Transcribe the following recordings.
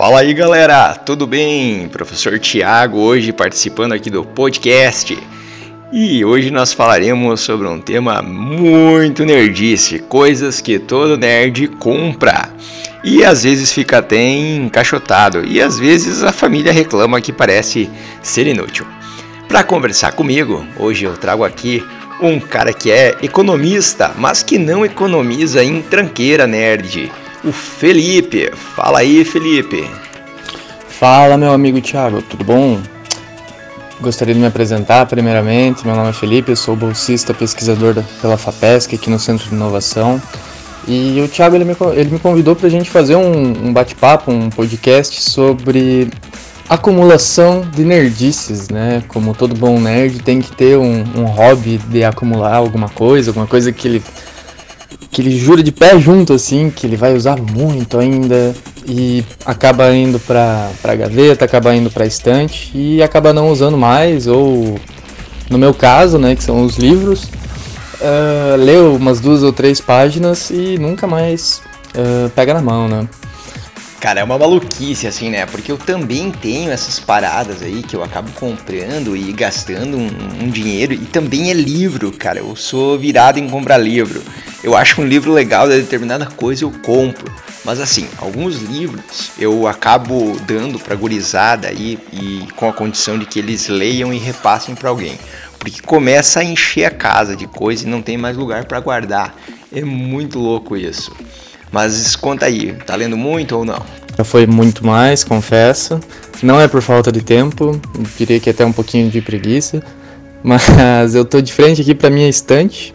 Fala aí galera, tudo bem? Professor Tiago hoje participando aqui do podcast. E hoje nós falaremos sobre um tema muito nerdice, coisas que todo nerd compra. E às vezes fica até encaixotado, e às vezes a família reclama que parece ser inútil. Para conversar comigo, hoje eu trago aqui um cara que é economista, mas que não economiza em tranqueira nerd o Felipe. Fala aí, Felipe. Fala, meu amigo Thiago, tudo bom? Gostaria de me apresentar primeiramente. Meu nome é Felipe, eu sou bolsista pesquisador pela FAPESC aqui no Centro de Inovação. E o Thiago ele me, ele me convidou para a gente fazer um, um bate-papo, um podcast sobre acumulação de nerdices, né? Como todo bom nerd tem que ter um, um hobby de acumular alguma coisa, alguma coisa que ele que ele jura de pé junto, assim, que ele vai usar muito ainda e acaba indo pra, pra gaveta, acaba indo pra estante e acaba não usando mais, ou no meu caso, né, que são os livros, uh, leu umas duas ou três páginas e nunca mais uh, pega na mão, né. Cara, é uma maluquice assim, né? Porque eu também tenho essas paradas aí que eu acabo comprando e gastando um, um, dinheiro. E também é livro, cara. Eu sou virado em comprar livro. Eu acho um livro legal de determinada coisa, eu compro. Mas assim, alguns livros eu acabo dando pra gurizada aí e com a condição de que eles leiam e repassem para alguém. Porque começa a encher a casa de coisa e não tem mais lugar para guardar. É muito louco isso. Mas conta aí, tá lendo muito ou não? Já foi muito mais, confesso. Não é por falta de tempo, diria que até um pouquinho de preguiça. Mas eu tô de frente aqui para minha estante,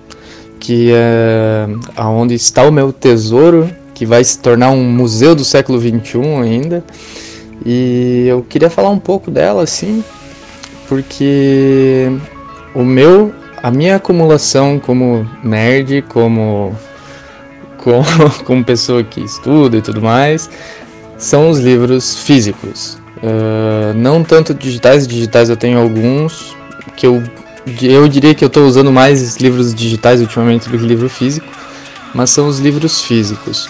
que é aonde está o meu tesouro, que vai se tornar um museu do século 21 ainda. E eu queria falar um pouco dela assim, porque o meu, a minha acumulação como nerd, como como, como pessoa que estuda e tudo mais, são os livros físicos. Uh, não tanto digitais, digitais eu tenho alguns que eu, eu diria que eu estou usando mais livros digitais ultimamente do que livro físico, mas são os livros físicos.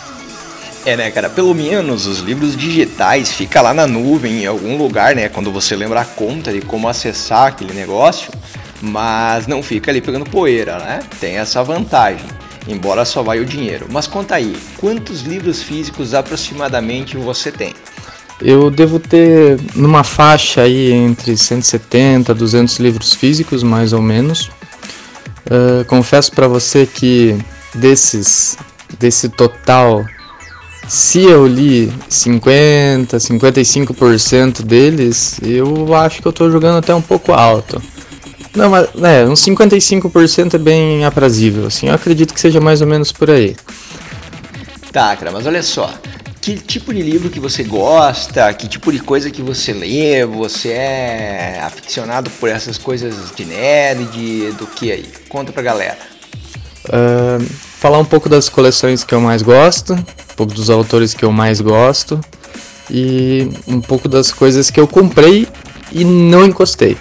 É, né, cara? Pelo menos os livros digitais fica lá na nuvem, em algum lugar, né? Quando você lembra a conta de como acessar aquele negócio, mas não fica ali pegando poeira, né? Tem essa vantagem embora só vai o dinheiro. Mas conta aí, quantos livros físicos aproximadamente você tem? Eu devo ter numa faixa aí entre 170 a 200 livros físicos, mais ou menos. Uh, confesso para você que desses, desse total, se eu li 50, 55% deles, eu acho que eu estou jogando até um pouco alto. Não, mas é, uns 55% é bem aprazível, assim. Eu acredito que seja mais ou menos por aí. Tá, cara, mas olha só. Que tipo de livro que você gosta? Que tipo de coisa que você lê? Você é aficionado por essas coisas de nerd? Do que aí? Conta pra galera. Uh, falar um pouco das coleções que eu mais gosto, um pouco dos autores que eu mais gosto e um pouco das coisas que eu comprei e não encostei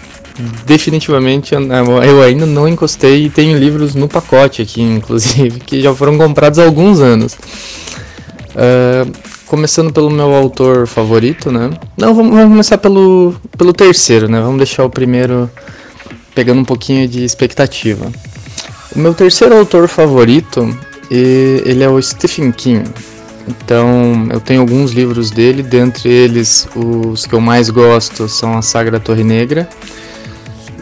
definitivamente eu ainda não encostei e tenho livros no pacote aqui, inclusive, que já foram comprados há alguns anos. Uh, começando pelo meu autor favorito, né? Não, vamos, vamos, começar pelo, pelo terceiro, né? Vamos deixar o primeiro pegando um pouquinho de expectativa. O meu terceiro autor favorito, ele é o Stephen King. Então, eu tenho alguns livros dele, dentre eles os que eu mais gosto são a Saga da Torre Negra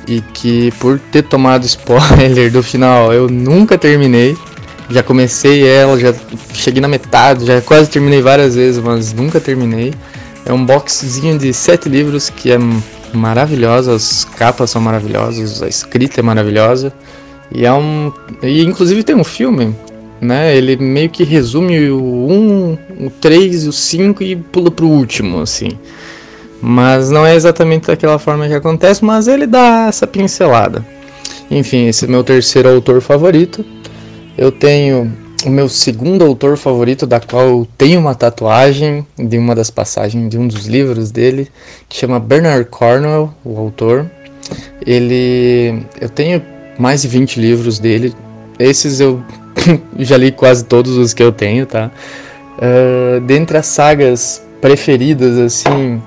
e que por ter tomado spoiler do final eu nunca terminei. Já comecei ela, já cheguei na metade, já quase terminei várias vezes, mas nunca terminei. É um boxzinho de sete livros que é maravilhosa, as capas são maravilhosas, a escrita é maravilhosa. E é um. E inclusive tem um filme, né? Ele meio que resume o 1, o 3 e o 5 e pula pro último, assim. Mas não é exatamente daquela forma que acontece, mas ele dá essa pincelada. Enfim, esse é meu terceiro autor favorito. Eu tenho o meu segundo autor favorito, da qual eu tenho uma tatuagem de uma das passagens de um dos livros dele, que chama Bernard Cornwell, o autor. Ele. Eu tenho mais de 20 livros dele. Esses eu já li quase todos os que eu tenho, tá? Uh, dentre as sagas preferidas assim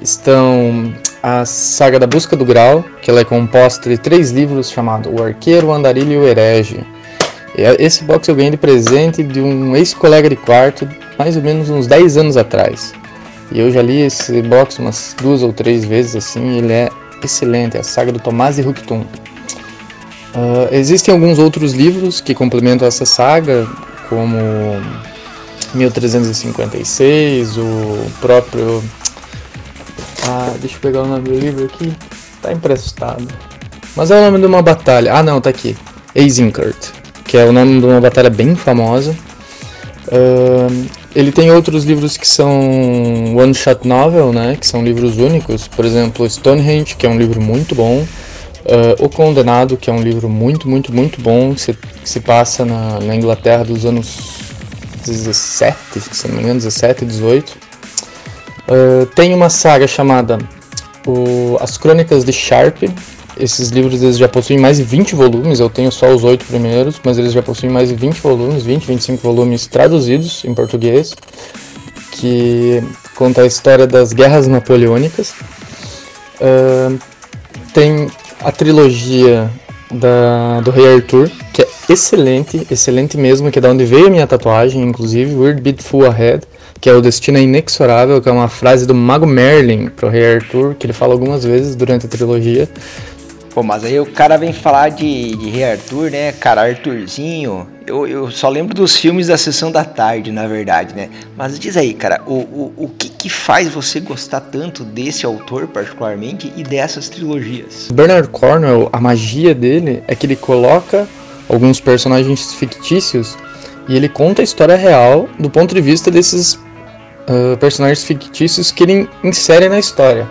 estão a saga da Busca do Grau, que ela é composta de três livros chamados O Arqueiro, o Andarilho e o Herege. Esse box eu ganhei de presente de um ex-colega de quarto, mais ou menos uns 10 anos atrás. E eu já li esse box umas duas ou três vezes assim, ele é excelente, é a saga do Tomás de Hucktum. Uh, existem alguns outros livros que complementam essa saga, como 1356, o próprio. Deixa eu pegar o nome do livro aqui. Tá emprestado. Mas é o nome de uma batalha. Ah, não, tá aqui. Eisenkert, que é o nome de uma batalha bem famosa. Uh, ele tem outros livros que são one shot novel, né, que são livros únicos. Por exemplo, Stonehenge, que é um livro muito bom. Uh, o Condenado, que é um livro muito, muito, muito bom, que se, que se passa na, na, Inglaterra dos anos 17, se não me engano, 17, 18. Uh, tem uma saga chamada o, As Crônicas de Sharp. Esses livros eles já possuem mais de 20 volumes, eu tenho só os oito primeiros, mas eles já possuem mais de 20 volumes, 20, 25 volumes traduzidos em português, que conta a história das guerras napoleônicas. Uh, tem a trilogia da, do Rei Arthur, que é excelente, excelente mesmo, que é da onde veio a minha tatuagem, inclusive, Weird Beautiful Ahead, que é o Destino é Inexorável, que é uma frase do Mago Merlin pro Rei Arthur, que ele fala algumas vezes durante a trilogia. Pô, mas aí o cara vem falar de, de Rei Arthur, né? Cara, Arthurzinho. Eu, eu só lembro dos filmes da sessão da tarde, na verdade, né? Mas diz aí, cara, o, o, o que, que faz você gostar tanto desse autor, particularmente, e dessas trilogias? Bernard Cornwell, a magia dele é que ele coloca alguns personagens fictícios e ele conta a história real do ponto de vista desses uh, personagens fictícios que ele insere na história.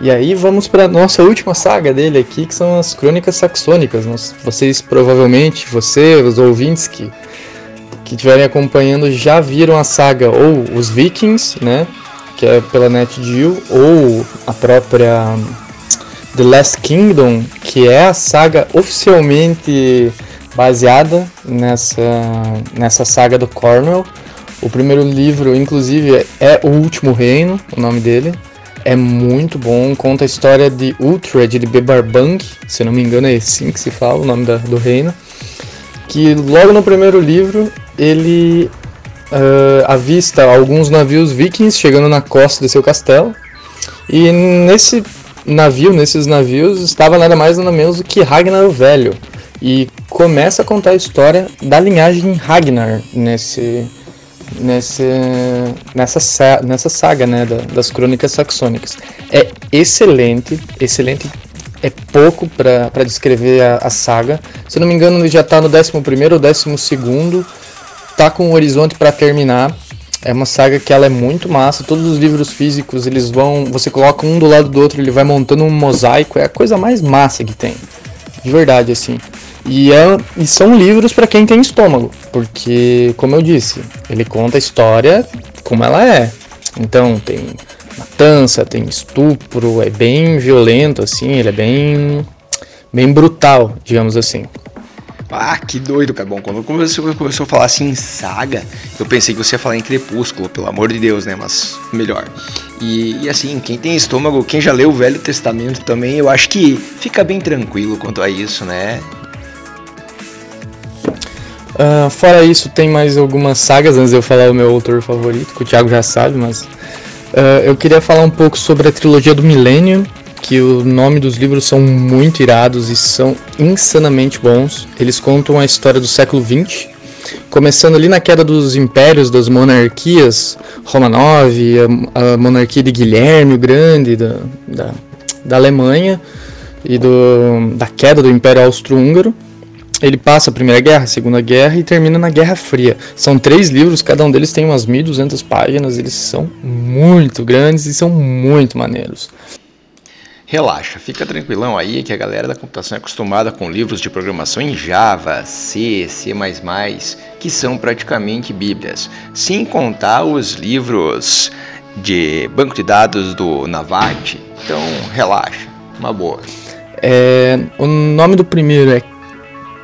E aí vamos para nossa última saga dele aqui, que são as Crônicas Saxônicas. Vocês provavelmente, você, os ouvintes que que estiverem acompanhando já viram a saga ou os Vikings, né, que é pela NetGeo, ou a própria The Last Kingdom, que é a saga oficialmente baseada nessa nessa saga do Cornwell. O primeiro livro, inclusive, é O Último Reino, o nome dele. É muito bom, conta a história de Uhtred de Bebarbang, se não me engano é assim que se fala o nome da, do reino. Que logo no primeiro livro ele uh, avista alguns navios vikings chegando na costa de seu castelo. E nesse navio, nesses navios, estava nada mais nada menos do que Ragnar o Velho. E começa a contar a história da linhagem Ragnar nesse, nesse, nessa, nessa saga né, das crônicas saxônicas. É excelente, excelente. É pouco para descrever a, a, saga. Se não me engano, ele já está no 11 ou 12. Tá com o horizonte para terminar. É uma saga que ela é muito massa. Todos os livros físicos, eles vão. Você coloca um do lado do outro, ele vai montando um mosaico. É a coisa mais massa que tem. De verdade, assim. E, é, e são livros para quem tem estômago, porque, como eu disse, ele conta a história como ela é. Então, tem matança, tem estupro, é bem violento, assim, ele é bem, bem brutal, digamos assim. Ah, que doido. Bom, quando você começou a falar assim em saga, eu pensei que você ia falar em Crepúsculo, pelo amor de Deus, né? Mas melhor. E, e, assim, quem tem estômago, quem já leu o Velho Testamento também, eu acho que fica bem tranquilo quanto a isso, né? Uh, fora isso, tem mais algumas sagas antes de eu falar o meu autor favorito, que o Thiago já sabe, mas uh, eu queria falar um pouco sobre a trilogia do Millennium, que o nome dos livros são muito irados e são insanamente bons. Eles contam a história do século XX, começando ali na queda dos impérios, das monarquias, Romanov, a, a monarquia de Guilherme o Grande, da, da, da Alemanha, e do, da queda do Império Austro-Húngaro ele passa a Primeira Guerra, a Segunda Guerra e termina na Guerra Fria. São três livros, cada um deles tem umas 1.200 páginas, eles são muito grandes e são muito maneiros. Relaxa, fica tranquilão aí que a galera da computação é acostumada com livros de programação em Java, C, C++, que são praticamente bíblias, sem contar os livros de banco de dados do Navat. Então, relaxa, uma boa. É, o nome do primeiro é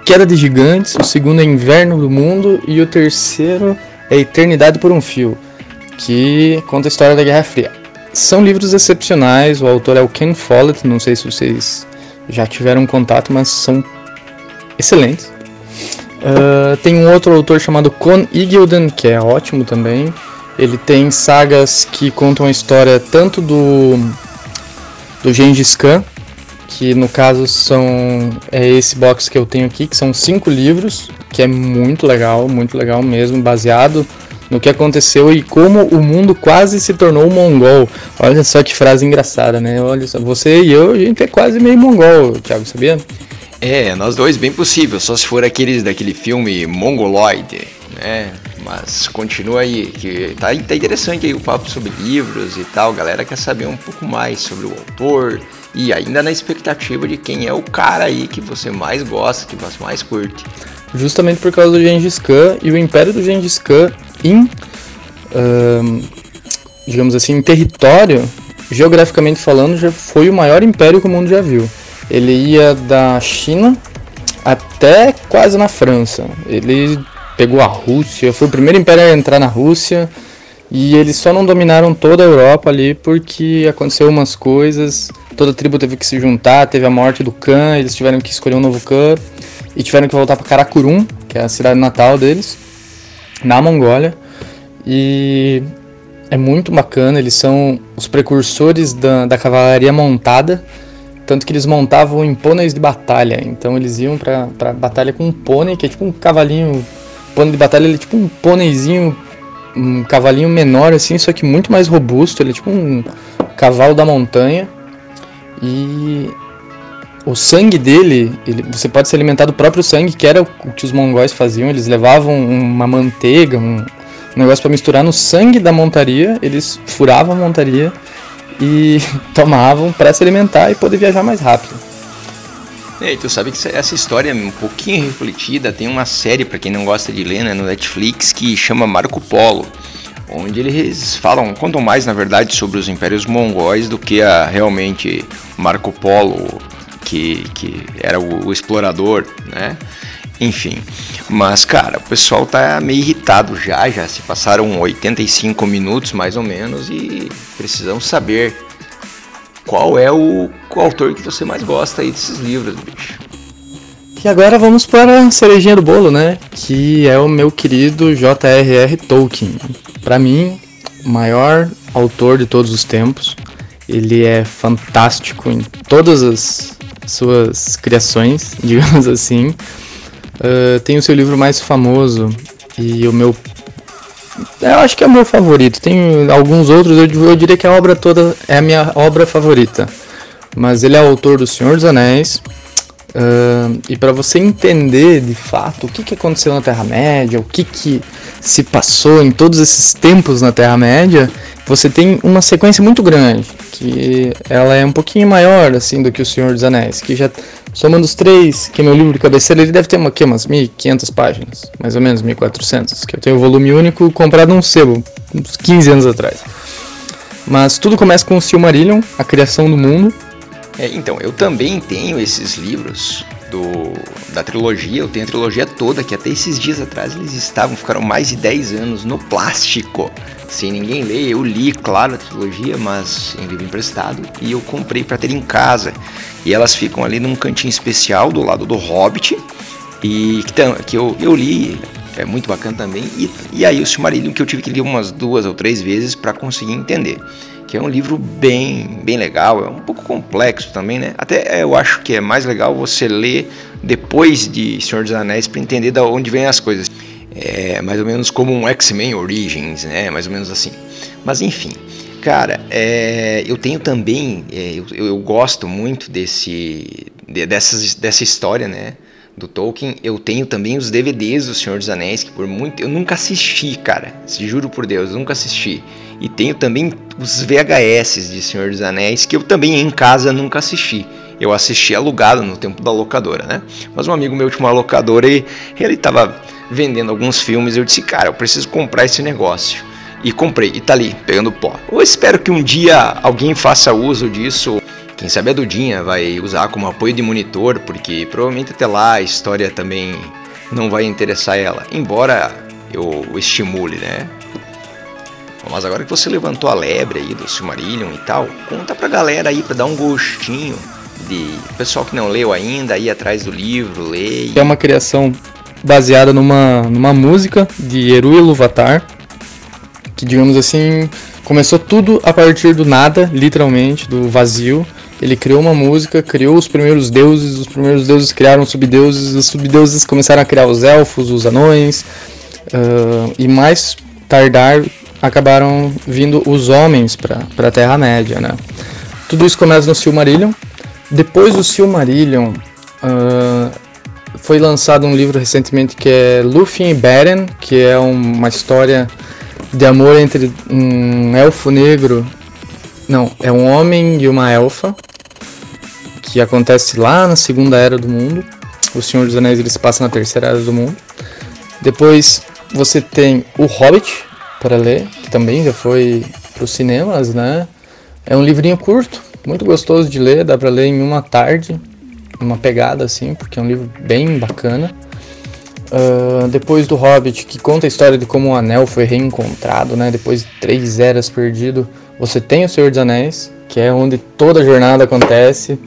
Queda de Gigantes, o segundo é Inverno do Mundo e o terceiro é Eternidade por um Fio. que conta a história da Guerra Fria. São livros excepcionais, o autor é o Ken Follett, não sei se vocês já tiveram contato, mas são excelentes. Uh, tem um outro autor chamado Con Igelden, que é ótimo também. Ele tem sagas que contam a história tanto do do Gengis Khan, que no caso são é esse box que eu tenho aqui, que são cinco livros, que é muito legal, muito legal mesmo, baseado no que aconteceu e como o mundo quase se tornou mongol. Olha só que frase engraçada, né? Olha só, você e eu, a gente é quase meio mongol, Thiago, sabia? É, nós dois, bem possível, só se for aqueles daquele filme Mongoloid, né? Mas continua aí, que tá, tá interessante aí o papo sobre livros e tal, galera quer saber um pouco mais sobre o autor e ainda na expectativa de quem é o cara aí que você mais gosta, que você mais curte. Justamente por causa do Gengis Khan e o Império do Gengis Khan em, digamos assim, em território, geograficamente falando, já foi o maior império que o mundo já viu. Ele ia da China até quase na França. Ele pegou a Rússia, foi o primeiro império a entrar na Rússia. E eles só não dominaram toda a Europa ali porque aconteceu umas coisas. Toda a tribo teve que se juntar, teve a morte do Khan, eles tiveram que escolher um novo Khan e tiveram que voltar para Karakorum, que é a cidade natal deles na Mongólia e é muito bacana. Eles são os precursores da, da cavalaria montada, tanto que eles montavam em pôneis de batalha. Então eles iam pra batalha com um pônei, que é tipo um cavalinho. Pônei de batalha ele é tipo um pôneizinho, um cavalinho menor assim, só que muito mais robusto. Ele é tipo um cavalo da montanha. E o sangue dele, ele, você pode se alimentar do próprio sangue, que era o que os mongóis faziam. Eles levavam uma manteiga, um, negócio para misturar no sangue da montaria, eles furavam a montaria e tomavam para se alimentar e poder viajar mais rápido. É, e tu sabe que essa história é um pouquinho refletida, tem uma série para quem não gosta de ler, né, no Netflix que chama Marco Polo, onde eles falam, contam mais na verdade sobre os impérios mongóis do que a realmente Marco Polo que, que era o, o explorador, né? Enfim, mas cara, o pessoal tá meio irritado já, já se passaram 85 minutos mais ou menos e precisamos saber qual é o, o autor que você mais gosta aí desses livros, bicho. E agora vamos para a cerejinha do bolo, né? Que é o meu querido J.R.R. Tolkien. Para mim, o maior autor de todos os tempos. Ele é fantástico em todas as suas criações, digamos assim. Uh, tem o seu livro mais famoso e o meu. Eu acho que é o meu favorito. Tem alguns outros, eu, eu diria que a obra toda é a minha obra favorita. Mas ele é autor do Senhor dos Anéis. Uh, e para você entender de fato o que, que aconteceu na Terra-média, o que, que se passou em todos esses tempos na Terra-média, você tem uma sequência muito grande, que ela é um pouquinho maior assim do que o Senhor dos Anéis, que já somando os três, que é meu livro de cabeceira, ele deve ter uma, que, umas 1500 páginas, mais ou menos 1400, que eu tenho o volume único comprado num sebo, uns 15 anos atrás. Mas tudo começa com o Silmarillion, a criação do mundo. É, então, eu também tenho esses livros do, da trilogia, eu tenho a trilogia toda, que até esses dias atrás eles estavam, ficaram mais de 10 anos no plástico sem ninguém ler. Eu li, claro, a trilogia, mas em livro emprestado e eu comprei para ter em casa. E elas ficam ali num cantinho especial do lado do Hobbit e que, que eu, eu li, é muito bacana também. E, e aí o Silmarillion que eu tive que ler umas duas ou três vezes para conseguir entender. Que é um livro bem, bem legal, é um pouco complexo também, né? Até eu acho que é mais legal você ler depois de Senhor dos Anéis para entender de onde vêm as coisas. É mais ou menos como um X-Men Origins, né? Mais ou menos assim. Mas enfim, cara, é, eu tenho também, é, eu, eu, gosto muito desse, de, dessas, dessa história, né? Do Tolkien. Eu tenho também os DVDs do Senhor dos Anéis, que por muito. Eu nunca assisti, cara. Juro por Deus, nunca assisti. E tenho também os VHS de Senhor dos Anéis, que eu também em casa nunca assisti. Eu assisti alugado no tempo da locadora, né? Mas um amigo meu tinha uma locadora e ele tava vendendo alguns filmes. Eu disse, cara, eu preciso comprar esse negócio. E comprei, e tá ali, pegando pó. Eu espero que um dia alguém faça uso disso. Quem sabe a Dudinha vai usar como apoio de monitor, porque provavelmente até lá a história também não vai interessar ela. Embora eu estimule, né? Mas agora que você levantou a lebre aí do Silmarillion e tal, conta pra galera aí pra dar um gostinho de pessoal que não leu ainda, ir atrás do livro, ler. É uma criação baseada numa, numa música de Eru Iluvatar, que digamos assim, começou tudo a partir do nada, literalmente, do vazio. Ele criou uma música, criou os primeiros deuses, os primeiros deuses criaram subdeuses, os subdeuses começaram a criar os elfos, os anões, uh, e mais tardar acabaram vindo os homens para a Terra-média, né? Tudo isso começa no Silmarillion. Depois do Silmarillion, uh, foi lançado um livro recentemente que é Lúthien e Beren, que é uma história de amor entre um elfo negro. Não, é um homem e uma elfa, que acontece lá na Segunda Era do Mundo. O Senhor dos Anéis ele se passa na Terceira Era do Mundo. Depois você tem O Hobbit para ler, que também já foi para os cinemas, né? É um livrinho curto, muito gostoso de ler, dá para ler em uma tarde, uma pegada assim, porque é um livro bem bacana. Uh, depois do Hobbit, que conta a história de como o Anel foi reencontrado, né? Depois de três eras perdido, você tem o Senhor dos Anéis, que é onde toda a jornada acontece,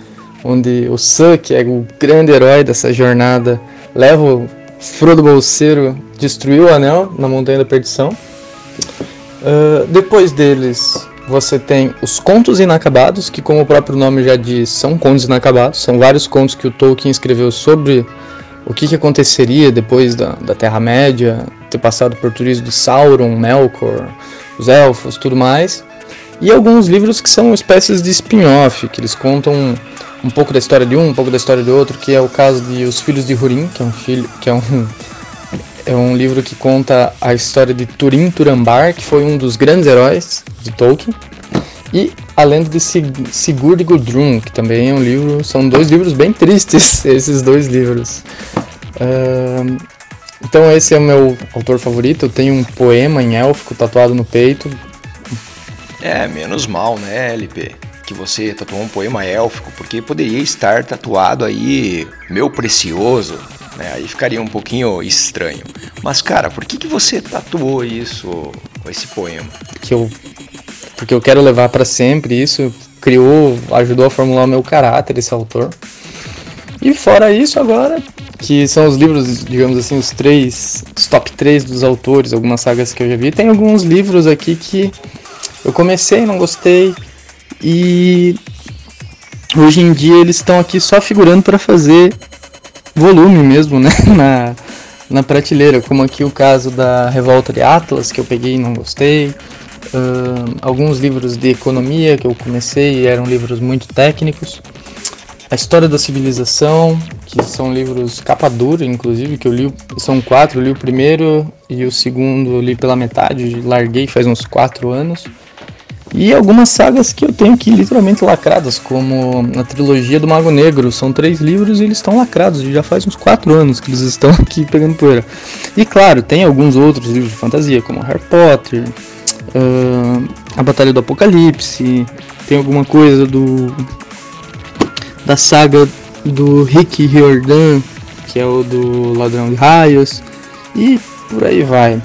onde o Sam, que é o grande herói dessa jornada, leva o Frodo Bolseiro, destruiu o Anel na Montanha da Perdição. Uh, depois deles, você tem os Contos Inacabados, que, como o próprio nome já diz, são contos inacabados. São vários contos que o Tolkien escreveu sobre o que, que aconteceria depois da, da Terra-média, ter passado por tudo isso de Sauron, Melkor, os Elfos, tudo mais. E alguns livros que são espécies de spin-off, que eles contam um, pouco da história de um, um pouco da história do outro, que é o caso de Os Filhos de Hurin, que é um filho, que é um é um livro que conta a história de Turin Turambar, que foi um dos grandes heróis de Tolkien. E a lenda de Sigurd Gudrun, que também é um livro. São dois livros bem tristes, esses dois livros. Então, esse é o meu autor favorito. Eu tenho um poema em élfico tatuado no peito. É, menos mal, né, LP? Que você tatuou um poema élfico, porque poderia estar tatuado aí, meu precioso, né? Aí ficaria um pouquinho estranho. Mas, cara, por que, que você tatuou isso, esse poema? Que eu, porque eu quero levar para sempre isso. Criou, ajudou a formular o meu caráter, esse autor. E fora isso, agora, que são os livros, digamos assim, os três, os top 3 dos autores, algumas sagas que eu já vi. Tem alguns livros aqui que eu comecei, não gostei. E hoje em dia eles estão aqui só figurando para fazer volume mesmo, né? Na, na prateleira, como aqui o caso da Revolta de Atlas, que eu peguei e não gostei. Uh, alguns livros de economia que eu comecei e eram livros muito técnicos. A História da Civilização, que são livros capa dura, inclusive, que eu li, são quatro, eu li o primeiro e o segundo eu li pela metade, larguei faz uns quatro anos. E algumas sagas que eu tenho aqui literalmente lacradas, como a trilogia do Mago Negro. São três livros e eles estão lacrados. Já faz uns quatro anos que eles estão aqui pegando poeira. E claro, tem alguns outros livros de fantasia, como Harry Potter, uh, A Batalha do Apocalipse, tem alguma coisa do da saga do Rick Riordan, que é o do Ladrão de Raios, e por aí vai.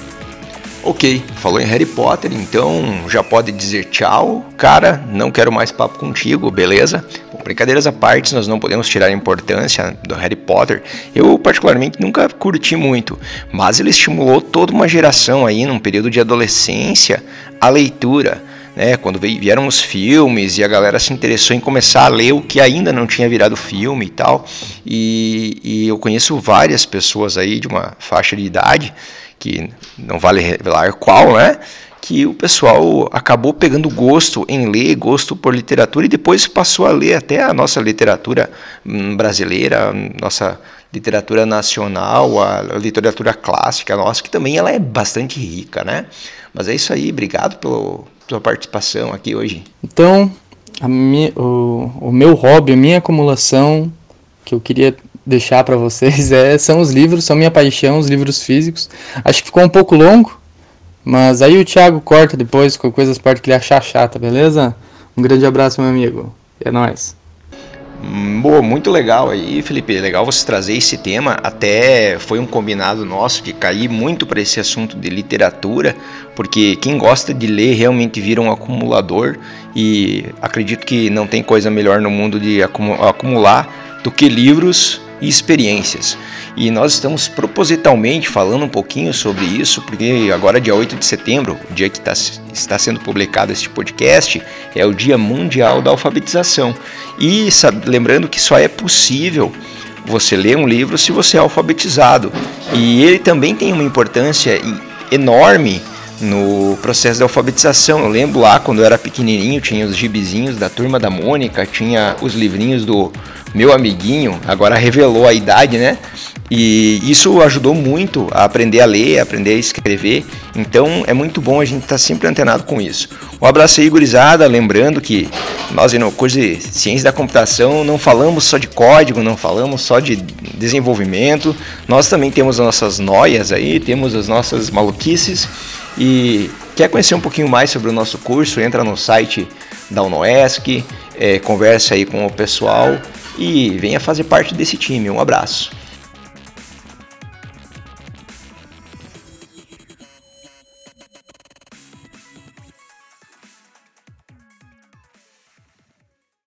Ok, falou em Harry Potter, então já pode dizer tchau. Cara, não quero mais papo contigo, beleza? Bom, brincadeiras à parte, nós não podemos tirar a importância do Harry Potter. Eu, particularmente, nunca curti muito, mas ele estimulou toda uma geração aí, num período de adolescência, a leitura. Né, quando vieram os filmes e a galera se interessou em começar a ler o que ainda não tinha virado filme e tal. E, e eu conheço várias pessoas aí de uma faixa de idade que não vale revelar qual, né? Que o pessoal acabou pegando gosto em ler, gosto por literatura e depois passou a ler até a nossa literatura hum, brasileira, nossa literatura nacional, a literatura clássica nossa, que também ela é bastante rica, né? Mas é isso aí, obrigado pela sua participação aqui hoje. Então, minha, o, o meu hobby, a minha acumulação que eu queria deixar para vocês é, são os livros, são minha paixão, os livros físicos. Acho que ficou um pouco longo, mas aí o Thiago corta depois com coisas perto que ele achar chata, beleza? Um grande abraço, meu amigo. É nóis. Boa, muito legal aí, Felipe. Legal você trazer esse tema. Até foi um combinado nosso de cair muito para esse assunto de literatura, porque quem gosta de ler realmente vira um acumulador e acredito que não tem coisa melhor no mundo de acumular do que livros e experiências. E nós estamos propositalmente falando um pouquinho sobre isso, porque agora, dia 8 de setembro, o dia que tá, está sendo publicado este podcast, é o Dia Mundial da Alfabetização. E sabe, lembrando que só é possível você ler um livro se você é alfabetizado. E ele também tem uma importância enorme no processo de alfabetização. Eu lembro lá quando eu era pequenininho, tinha os gibizinhos da turma da Mônica, tinha os livrinhos do meu amiguinho, agora revelou a idade, né? E isso ajudou muito a aprender a ler, a aprender a escrever. Então é muito bom a gente estar tá sempre antenado com isso. Um abraço aí, gurizada. Lembrando que nós, no curso de Ciência da Computação, não falamos só de código, não falamos só de desenvolvimento. Nós também temos as nossas noias aí, temos as nossas maluquices. E quer conhecer um pouquinho mais sobre o nosso curso? Entra no site da UNOESC, é, aí com o pessoal e venha fazer parte desse time. Um abraço.